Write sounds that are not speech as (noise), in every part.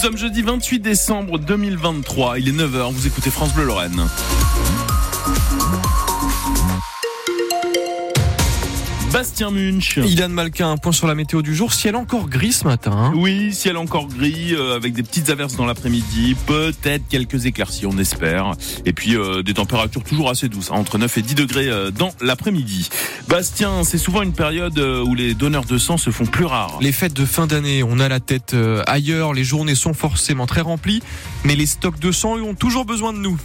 sommes jeudi 28 décembre 2023. Il est 9h. Vous écoutez France Bleu Lorraine. Bastien Munch. Ilan Malka, un point sur la météo du jour. Ciel encore gris ce matin. Hein. oui, ciel encore gris, euh, avec des petites averses dans l'après-midi. Peut-être quelques éclaircies, on espère. Et puis euh, des températures toujours assez douces, hein, entre 9 et 10 degrés euh, dans l'après-midi. Bastien, c'est souvent une période où les donneurs de sang se font plus rares. Les fêtes de fin d'année, on a la tête ailleurs, les journées sont forcément très remplies, mais les stocks de sang, eux, ont toujours besoin de nous.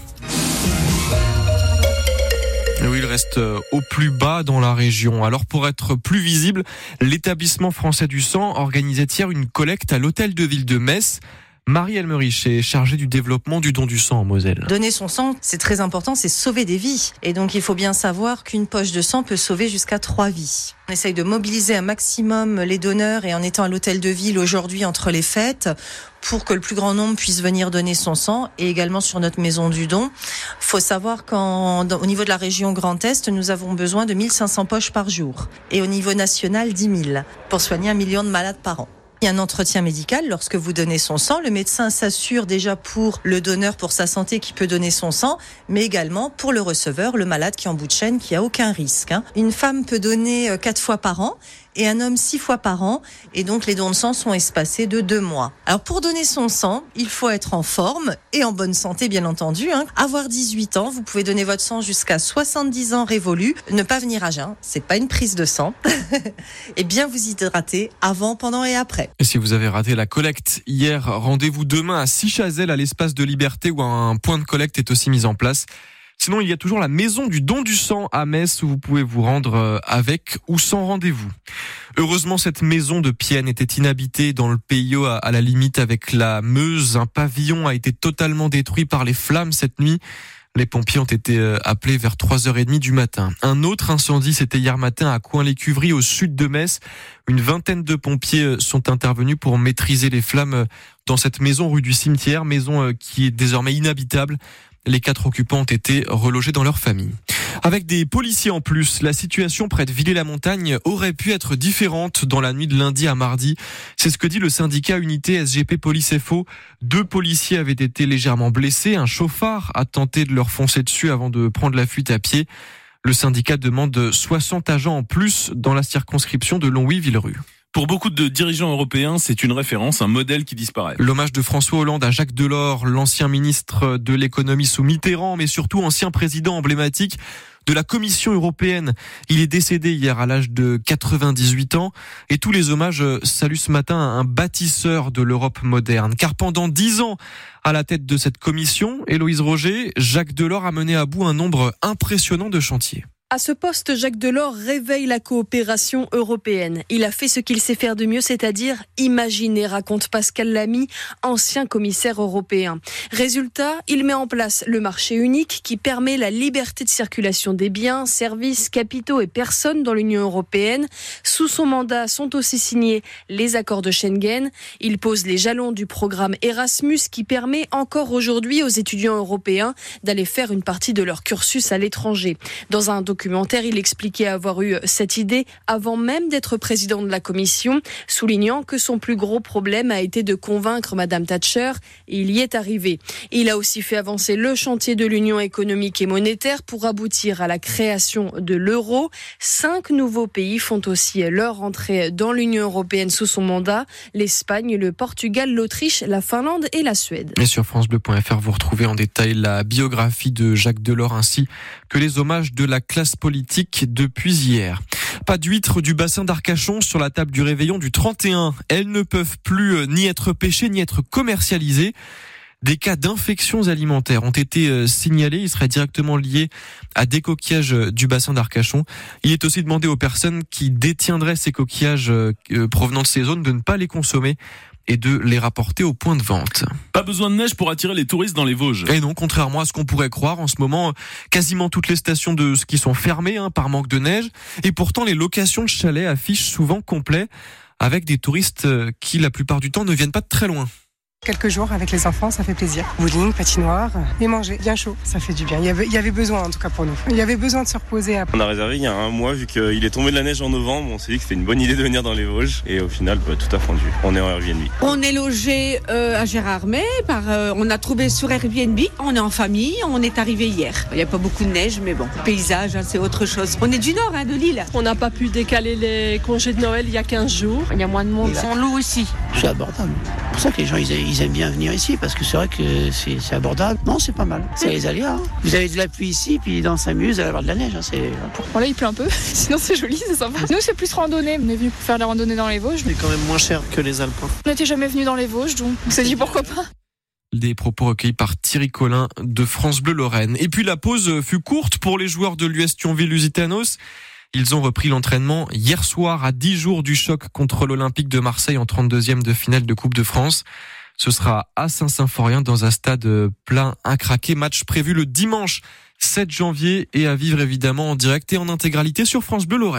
Euh, au plus bas dans la région. Alors pour être plus visible, l'établissement français du sang organisait hier une collecte à l'hôtel de ville de Metz. Marie Elmerich est chargée du développement du don du sang en Moselle. Donner son sang, c'est très important, c'est sauver des vies. Et donc il faut bien savoir qu'une poche de sang peut sauver jusqu'à trois vies. On essaye de mobiliser un maximum les donneurs et en étant à l'hôtel de ville aujourd'hui entre les fêtes pour que le plus grand nombre puisse venir donner son sang et également sur notre maison du don. Faut savoir qu'au niveau de la région Grand Est, nous avons besoin de 1500 poches par jour et au niveau national 10 000 pour soigner un million de malades par an. Il y a un entretien médical lorsque vous donnez son sang. Le médecin s'assure déjà pour le donneur, pour sa santé, qui peut donner son sang, mais également pour le receveur, le malade qui est en bout de chaîne, qui a aucun risque. Hein. Une femme peut donner euh, quatre fois par an et un homme six fois par an. Et donc les dons de sang sont espacés de deux mois. Alors pour donner son sang, il faut être en forme et en bonne santé, bien entendu. Hein. Avoir 18 ans, vous pouvez donner votre sang jusqu'à 70 ans révolus. Ne pas venir à jeun, c'est pas une prise de sang. (laughs) et bien vous hydrater avant, pendant et après. Et si vous avez raté la collecte hier, rendez-vous demain à Sichazel à l'espace de liberté où un point de collecte est aussi mis en place. Sinon, il y a toujours la maison du don du sang à Metz où vous pouvez vous rendre euh, avec ou sans rendez-vous. Heureusement, cette maison de Pienne était inhabitée dans le pays à la limite avec la Meuse. Un pavillon a été totalement détruit par les flammes cette nuit. Les pompiers ont été euh, appelés vers 3h30 du matin. Un autre incendie, c'était hier matin à Coin-les-Cuveries, au sud de Metz. Une vingtaine de pompiers euh, sont intervenus pour maîtriser les flammes dans cette maison rue du cimetière, maison qui est désormais inhabitable. Les quatre occupants ont été relogés dans leur famille. Avec des policiers en plus, la situation près de Villers-la-Montagne aurait pu être différente dans la nuit de lundi à mardi. C'est ce que dit le syndicat Unité SGP Police FO. Deux policiers avaient été légèrement blessés. Un chauffard a tenté de leur foncer dessus avant de prendre la fuite à pied. Le syndicat demande 60 agents en plus dans la circonscription de Longwy-Villerue. Pour beaucoup de dirigeants européens, c'est une référence, un modèle qui disparaît. L'hommage de François Hollande à Jacques Delors, l'ancien ministre de l'économie sous Mitterrand, mais surtout ancien président emblématique de la Commission européenne. Il est décédé hier à l'âge de 98 ans et tous les hommages saluent ce matin un bâtisseur de l'Europe moderne. Car pendant dix ans, à la tête de cette commission, Héloïse Roger, Jacques Delors a mené à bout un nombre impressionnant de chantiers. À ce poste, Jacques Delors réveille la coopération européenne. Il a fait ce qu'il sait faire de mieux, c'est-à-dire imaginer, raconte Pascal Lamy, ancien commissaire européen. Résultat, il met en place le marché unique qui permet la liberté de circulation des biens, services, capitaux et personnes dans l'Union européenne. Sous son mandat sont aussi signés les accords de Schengen. Il pose les jalons du programme Erasmus qui permet encore aujourd'hui aux étudiants européens d'aller faire une partie de leur cursus à l'étranger. Dans il expliquait avoir eu cette idée avant même d'être président de la commission, soulignant que son plus gros problème a été de convaincre Madame Thatcher et il y est arrivé. Il a aussi fait avancer le chantier de l'union économique et monétaire pour aboutir à la création de l'euro. Cinq nouveaux pays font aussi leur entrée dans l'Union européenne sous son mandat. L'Espagne, le Portugal, l'Autriche, la Finlande et la Suède. Sur francebleu.fr, vous retrouvez en détail la biographie de Jacques Delors ainsi que les hommages de la classe politique depuis hier. Pas d'huîtres du bassin d'Arcachon sur la table du réveillon du 31. Elles ne peuvent plus euh, ni être pêchées ni être commercialisées. Des cas d'infections alimentaires ont été euh, signalés. Ils seraient directement liés à des coquillages euh, du bassin d'Arcachon. Il est aussi demandé aux personnes qui détiendraient ces coquillages provenant de ces zones de ne pas les consommer et de les rapporter au point de vente. Pas besoin de neige pour attirer les touristes dans les Vosges. Et non, contrairement à ce qu'on pourrait croire, en ce moment, quasiment toutes les stations de ski sont fermées hein, par manque de neige, et pourtant les locations de chalets affichent souvent complet, avec des touristes euh, qui la plupart du temps ne viennent pas de très loin. Quelques jours avec les enfants, ça fait plaisir. Bowling, patinoire et manger bien chaud, ça fait du bien. Il y avait, il y avait besoin en tout cas pour nous. Il y avait besoin de se reposer. On a réservé il y a un mois vu qu'il est tombé de la neige en novembre. On s'est dit que c'était une bonne idée de venir dans les Vosges et au final bah, tout a fondu. On est en Airbnb. On est logé euh, à Gérardmer. Par, euh, on a trouvé sur Airbnb. On est en famille. On est arrivé hier. Il n'y a pas beaucoup de neige, mais bon, paysage, hein, c'est autre chose. On est du nord hein, de l'île. On n'a pas pu décaler les congés de Noël il y a 15 jours. Il y a moins de monde. On loue aussi. C'est abordable. C'est pour ça que les gens ils, ils aiment bien venir ici parce que c'est vrai que c'est abordable. Non, c'est pas mal. C'est les aléas. Hein. Vous avez de la pluie ici, puis dans Saint-Muse, il va y avoir de la neige. Hein. C'est... Bon, là, il pleut un peu. (laughs) Sinon, c'est joli, c'est sympa. Nous, c'est plus randonnée. On est venu pour faire la randonnée dans les Vosges. C'est quand même moins cher que les Alpes. On n'était jamais venu dans les Vosges, donc on s'est dit pourquoi pas. Des propos recueillis par Thierry Collin de France Bleu Lorraine. Et puis la pause fut courte pour les joueurs de l'US Thionville-Lusitanos. Ils ont repris l'entraînement hier soir à 10 jours du choc contre l'Olympique de Marseille en 32e de finale de Coupe de France. Ce sera à Saint-Symphorien dans un stade plein à craquer. Match prévu le dimanche 7 janvier et à vivre évidemment en direct et en intégralité sur France Bleu Lorraine.